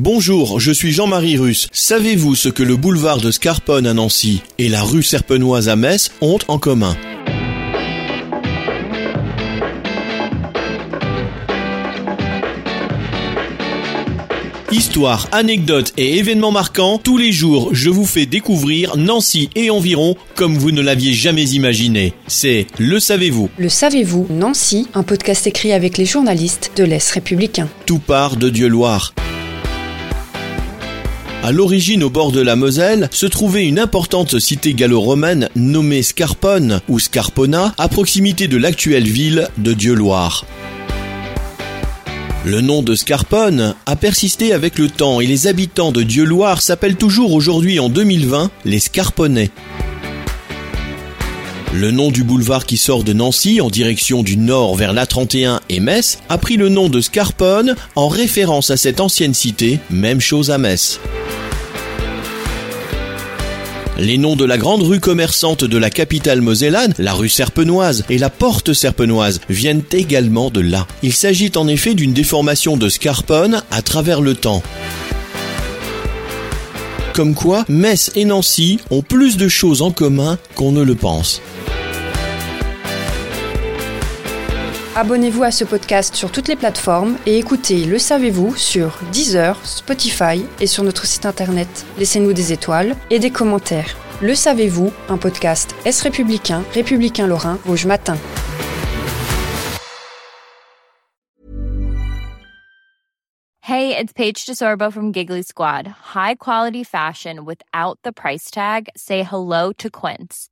Bonjour, je suis Jean-Marie Russe. Savez-vous ce que le boulevard de Scarponne à Nancy et la rue Serpenoise à Metz ont en commun? Histoire, anecdotes et événements marquants, tous les jours je vous fais découvrir Nancy et environ comme vous ne l'aviez jamais imaginé. C'est Le Savez-vous Le Savez-vous Nancy, un podcast écrit avec les journalistes de l'Est républicain. Tout part de Dieu-Loire. À l'origine, au bord de la Moselle, se trouvait une importante cité gallo-romaine nommée Scarpone ou Scarpona, à proximité de l'actuelle ville de Dieu-Loire. Le nom de Scarpone a persisté avec le temps et les habitants de Dieu-Loire s'appellent toujours aujourd'hui en 2020 les Scarponnais. Le nom du boulevard qui sort de Nancy en direction du nord vers l'A31 et Metz a pris le nom de Scarpone en référence à cette ancienne cité, même chose à Metz. Les noms de la grande rue commerçante de la capitale mosellane, la rue Serpenoise et la porte Serpenoise, viennent également de là. Il s'agit en effet d'une déformation de Scarpone à travers le temps. Comme quoi, Metz et Nancy ont plus de choses en commun qu'on ne le pense. Abonnez-vous à ce podcast sur toutes les plateformes et écoutez Le Savez-vous sur Deezer, Spotify et sur notre site internet. Laissez-nous des étoiles et des commentaires. Le Savez-vous, un podcast Est républicain, républicain lorrain, Rouge Matin. Hey, it's Paige DeSorbo from Giggly Squad. High quality fashion without the price tag. Say hello to Quince.